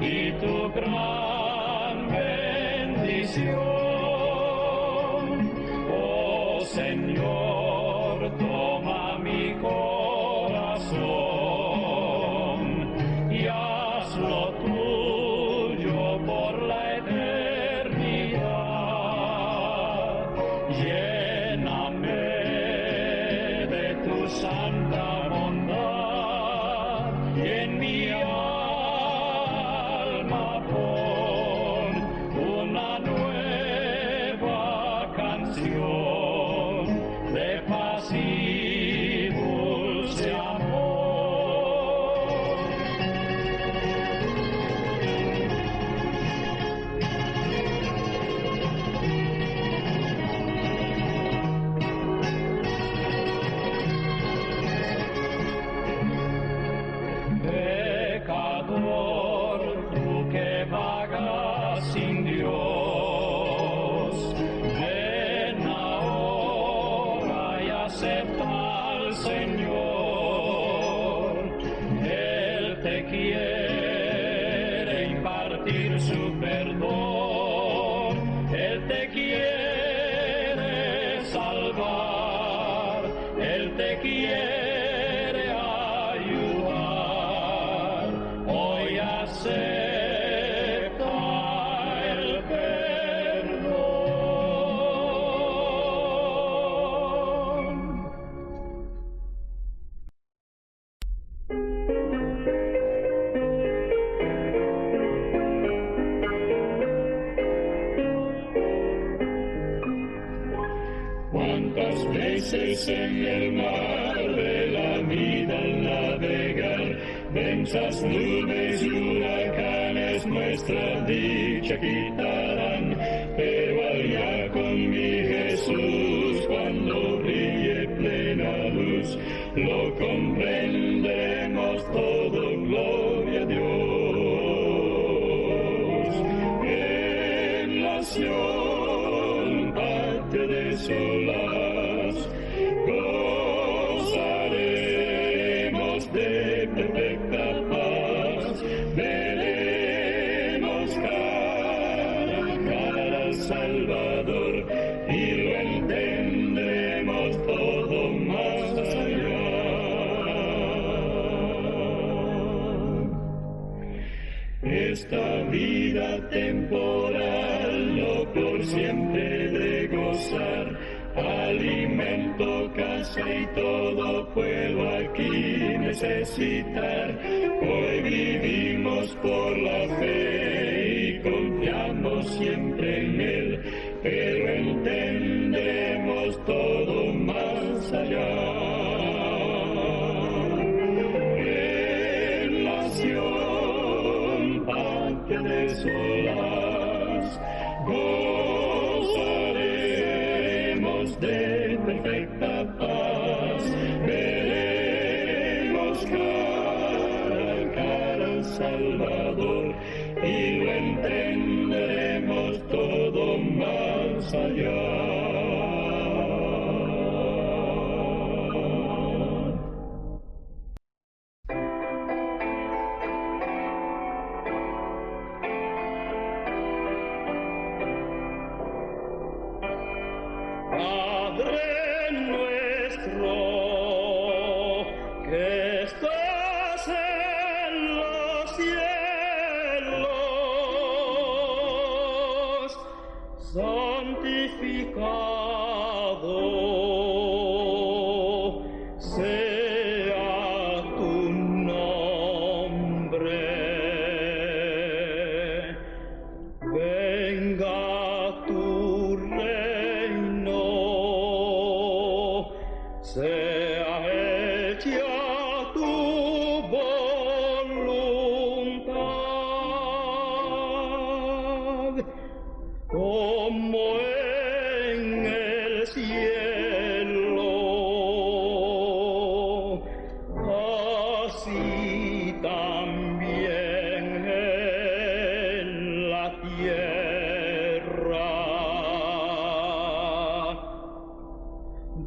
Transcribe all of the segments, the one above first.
y tu gran bendición. te quiero. y todo puedo aquí necesitar. Hoy vivimos por la fe y confiamos siempre en Él, pero entendemos todo más allá. Relación, patria de sol. Messiah.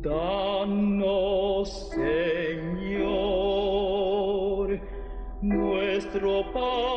Danos, Señor, nuestro pan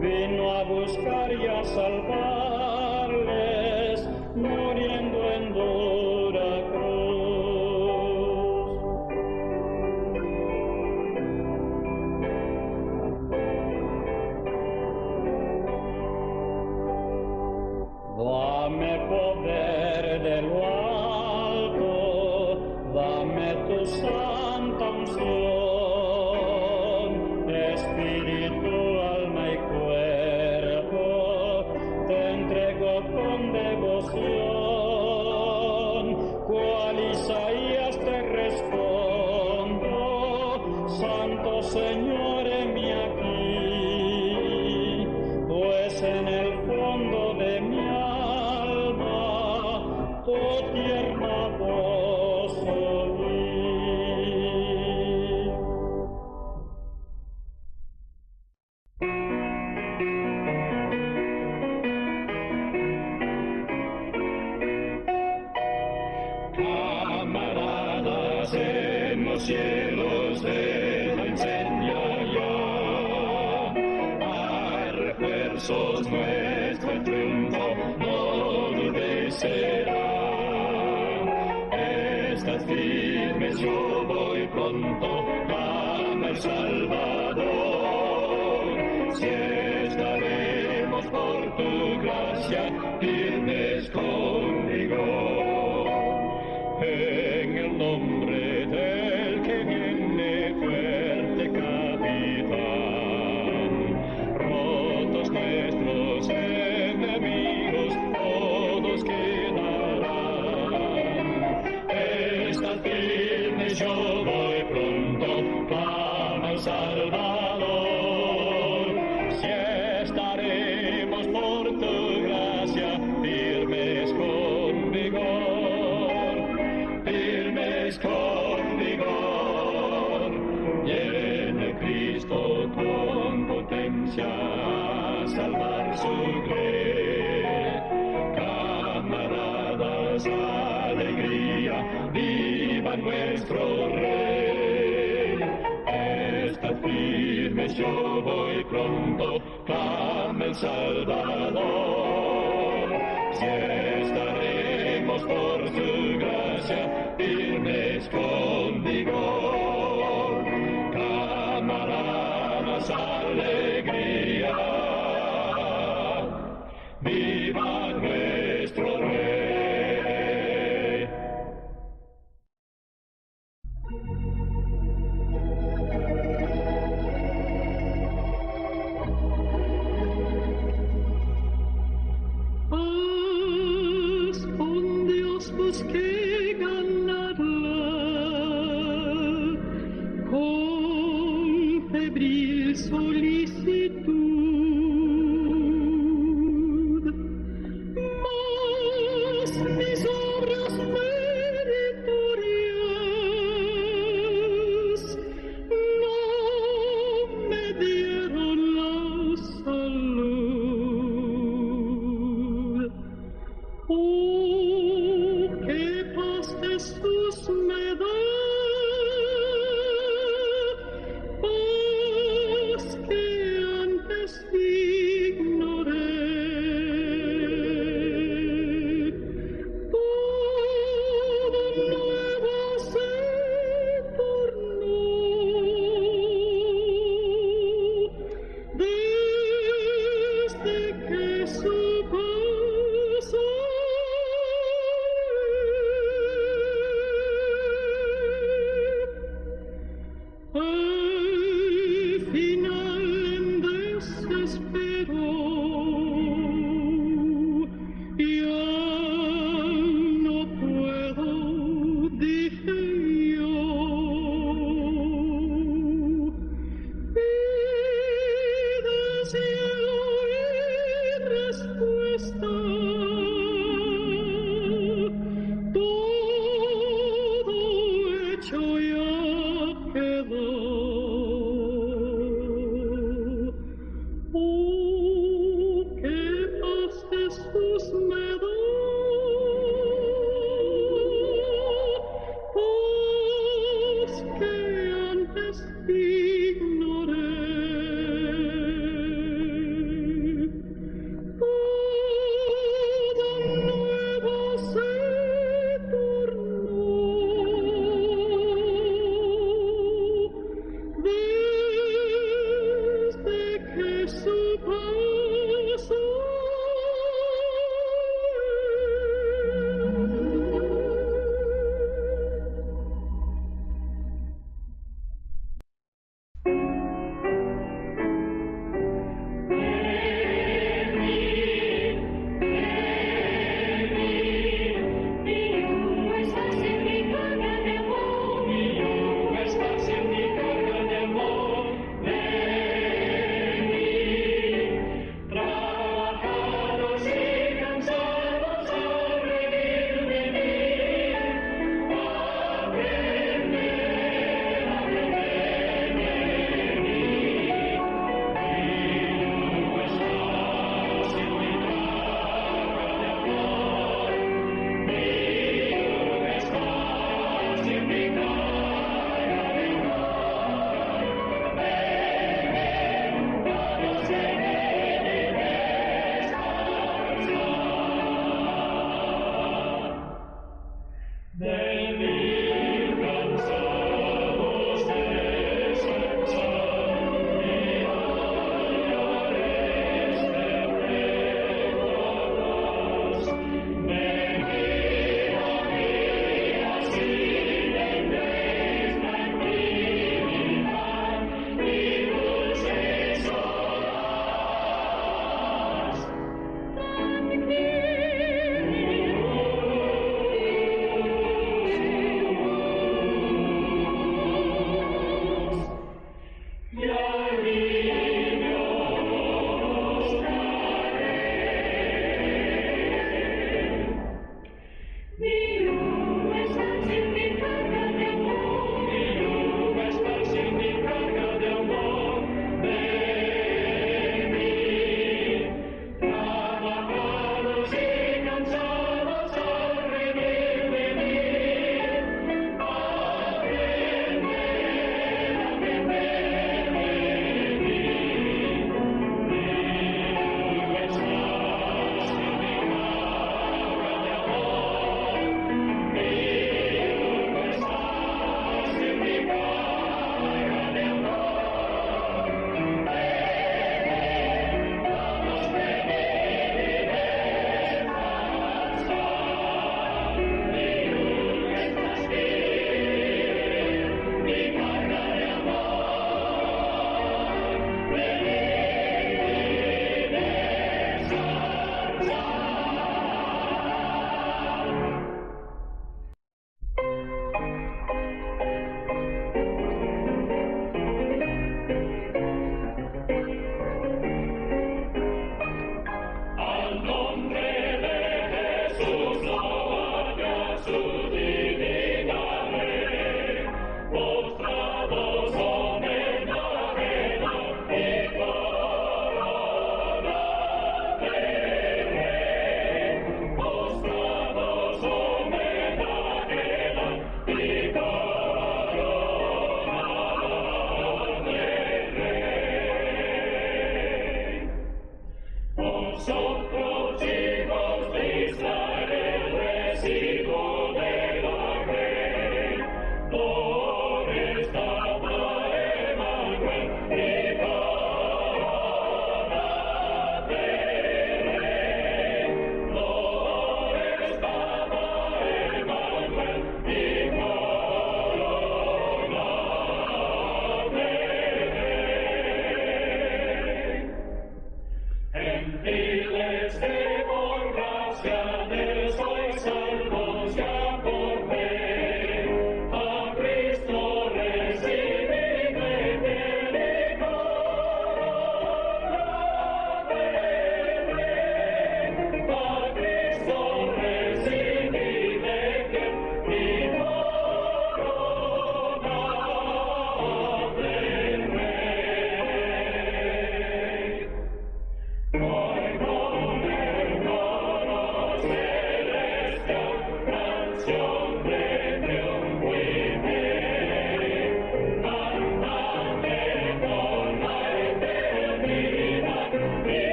vino a buscar y a salvar. sos nuestro triunfo, no dudes será. Estás firmes, yo voy pronto, dame el Salvador. Si estaremos por tu gracia, nuestro rey. Estad firmes, yo voy pronto, Came el Salvador. Si estaremos por su gracia, firmes con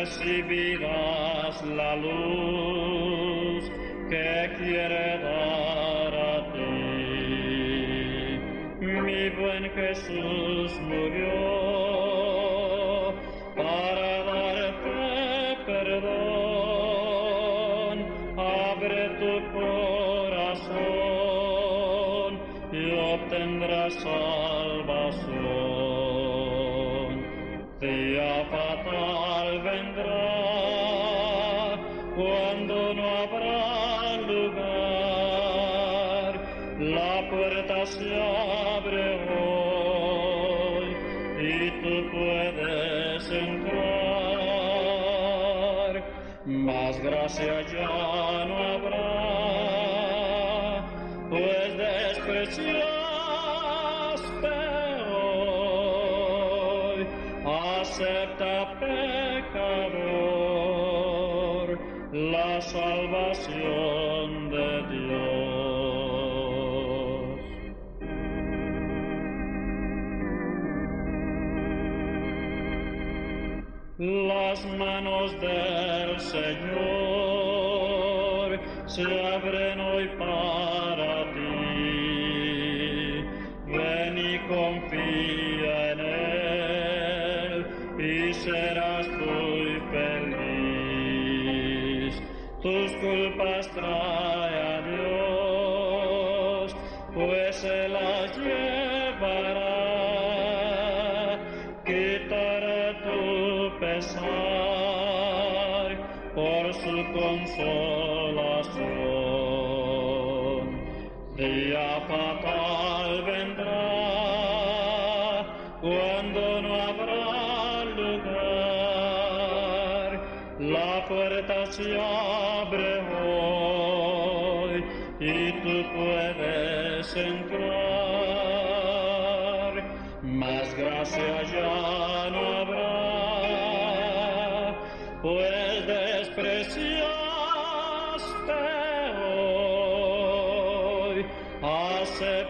recibirás la luz que quiere dar a ti. Mi buen Jesús murió. las manos del Señor se abren hoy para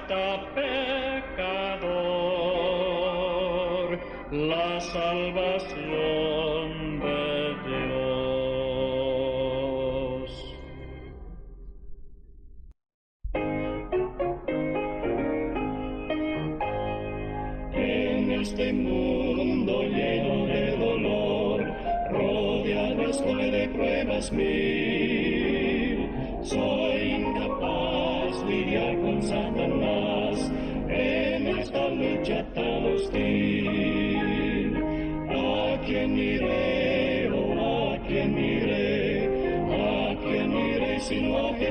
hasta pecador la salvación de Dios. En este mundo lleno de dolor, rodeado estoy de pruebas mías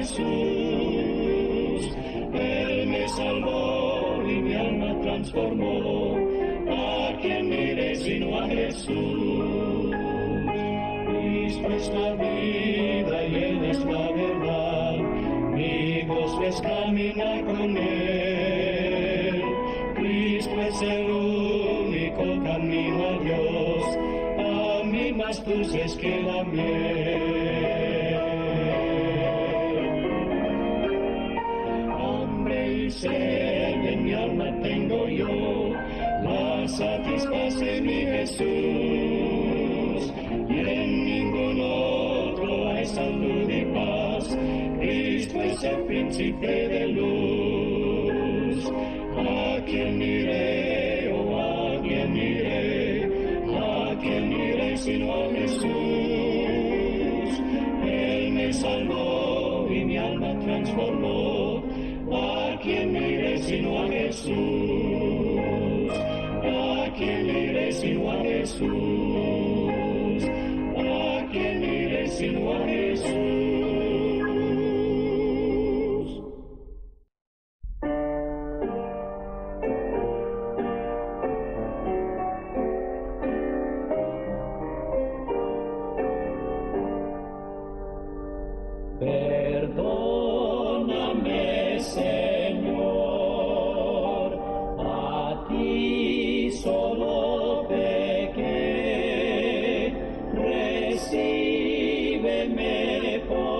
Jesús. Él me salvó y mi alma transformó. ¿A quién iré sino a Jesús? Cristo está bien. en mi alma tengo yo, la satisface mi Jesús. Y en ningún otro hay salud y paz, Cristo es el príncipe de Jesús, a quien eres igual Jesús. me for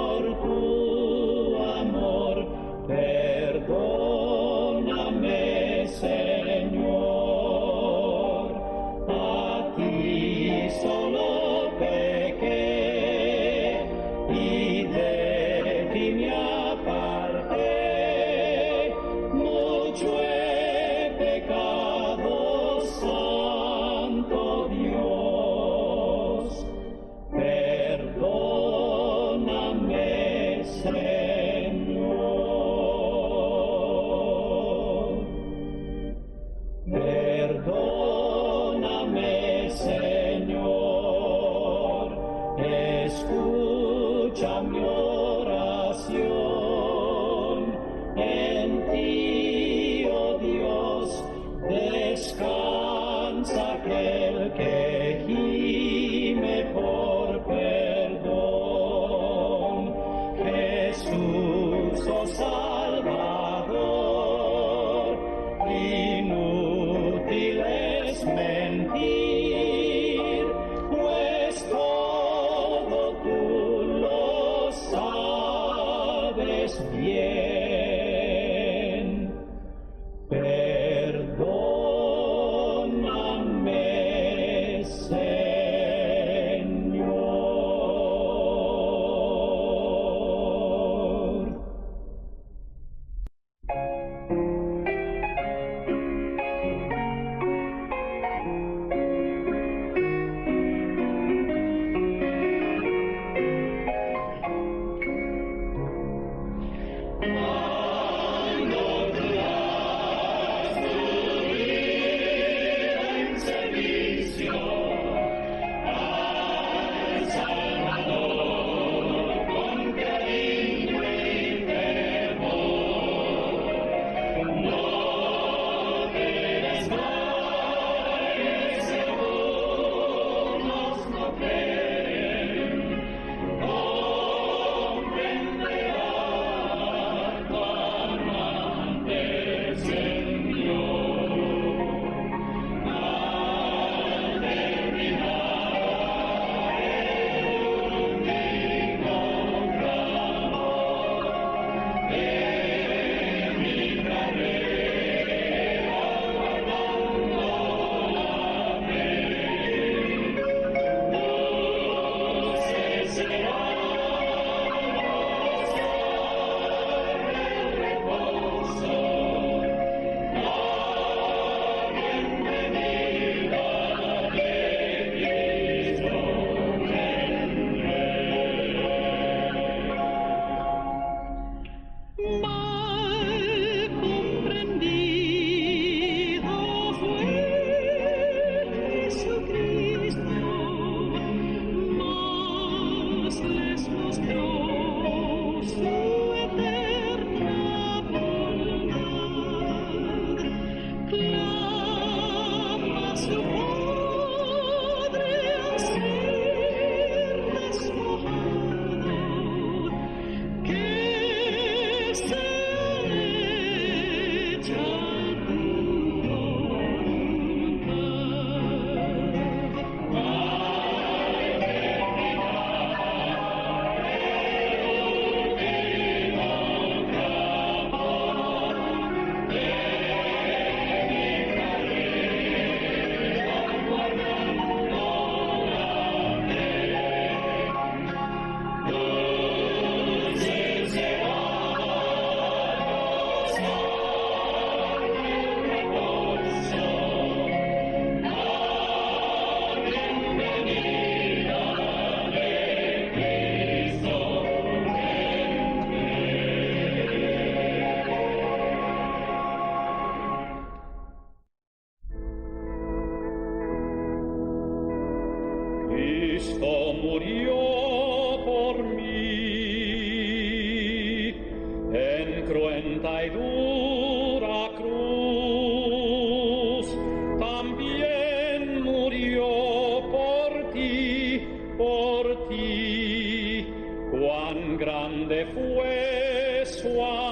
su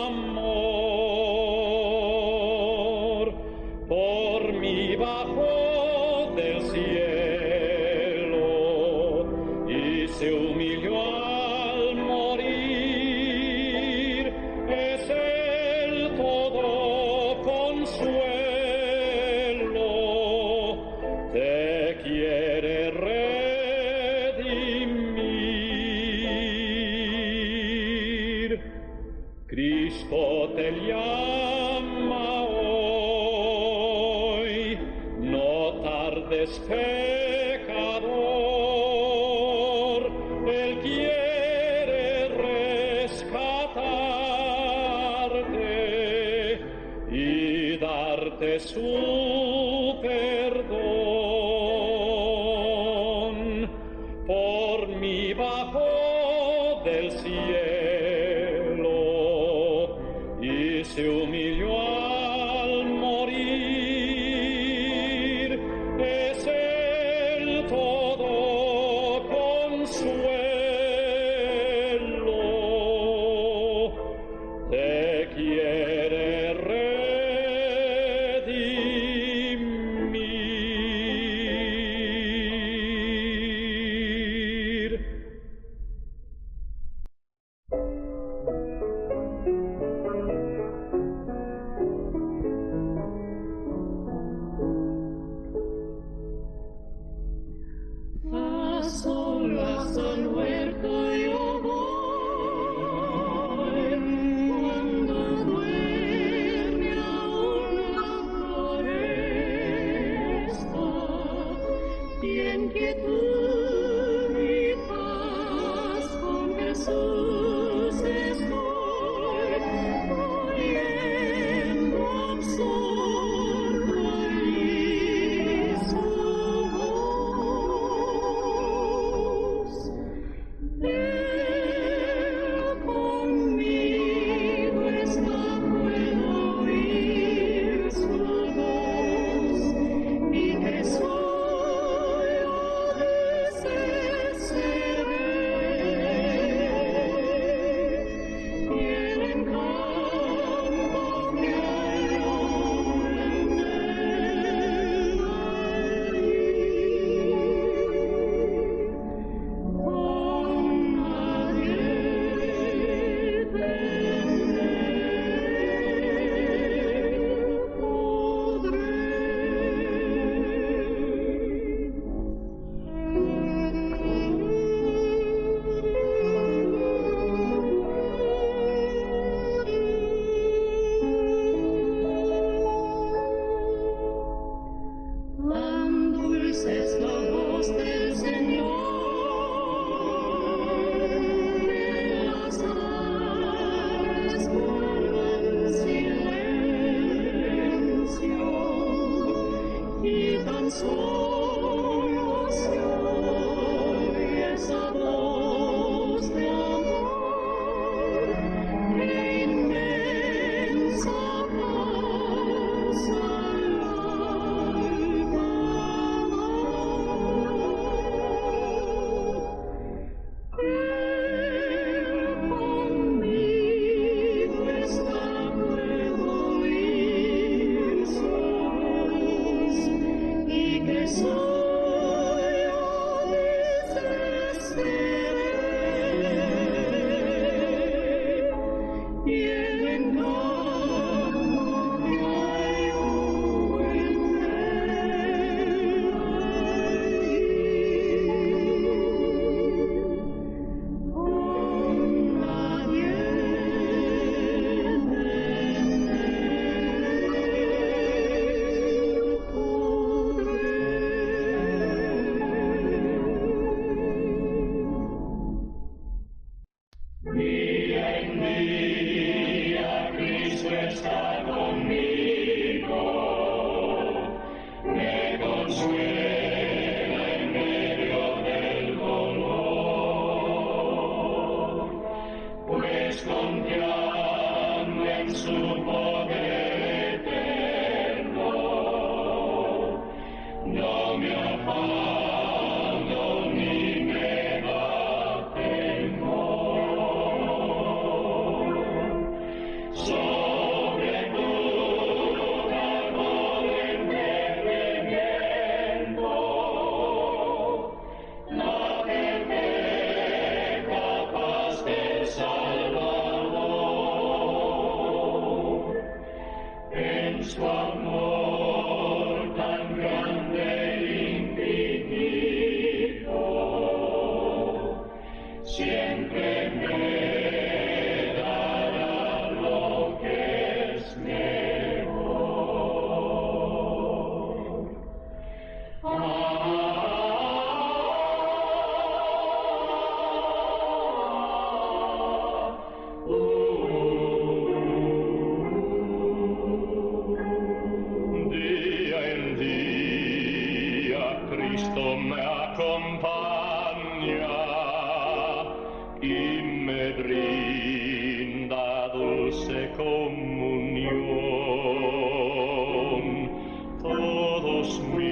dulce comunión todos mi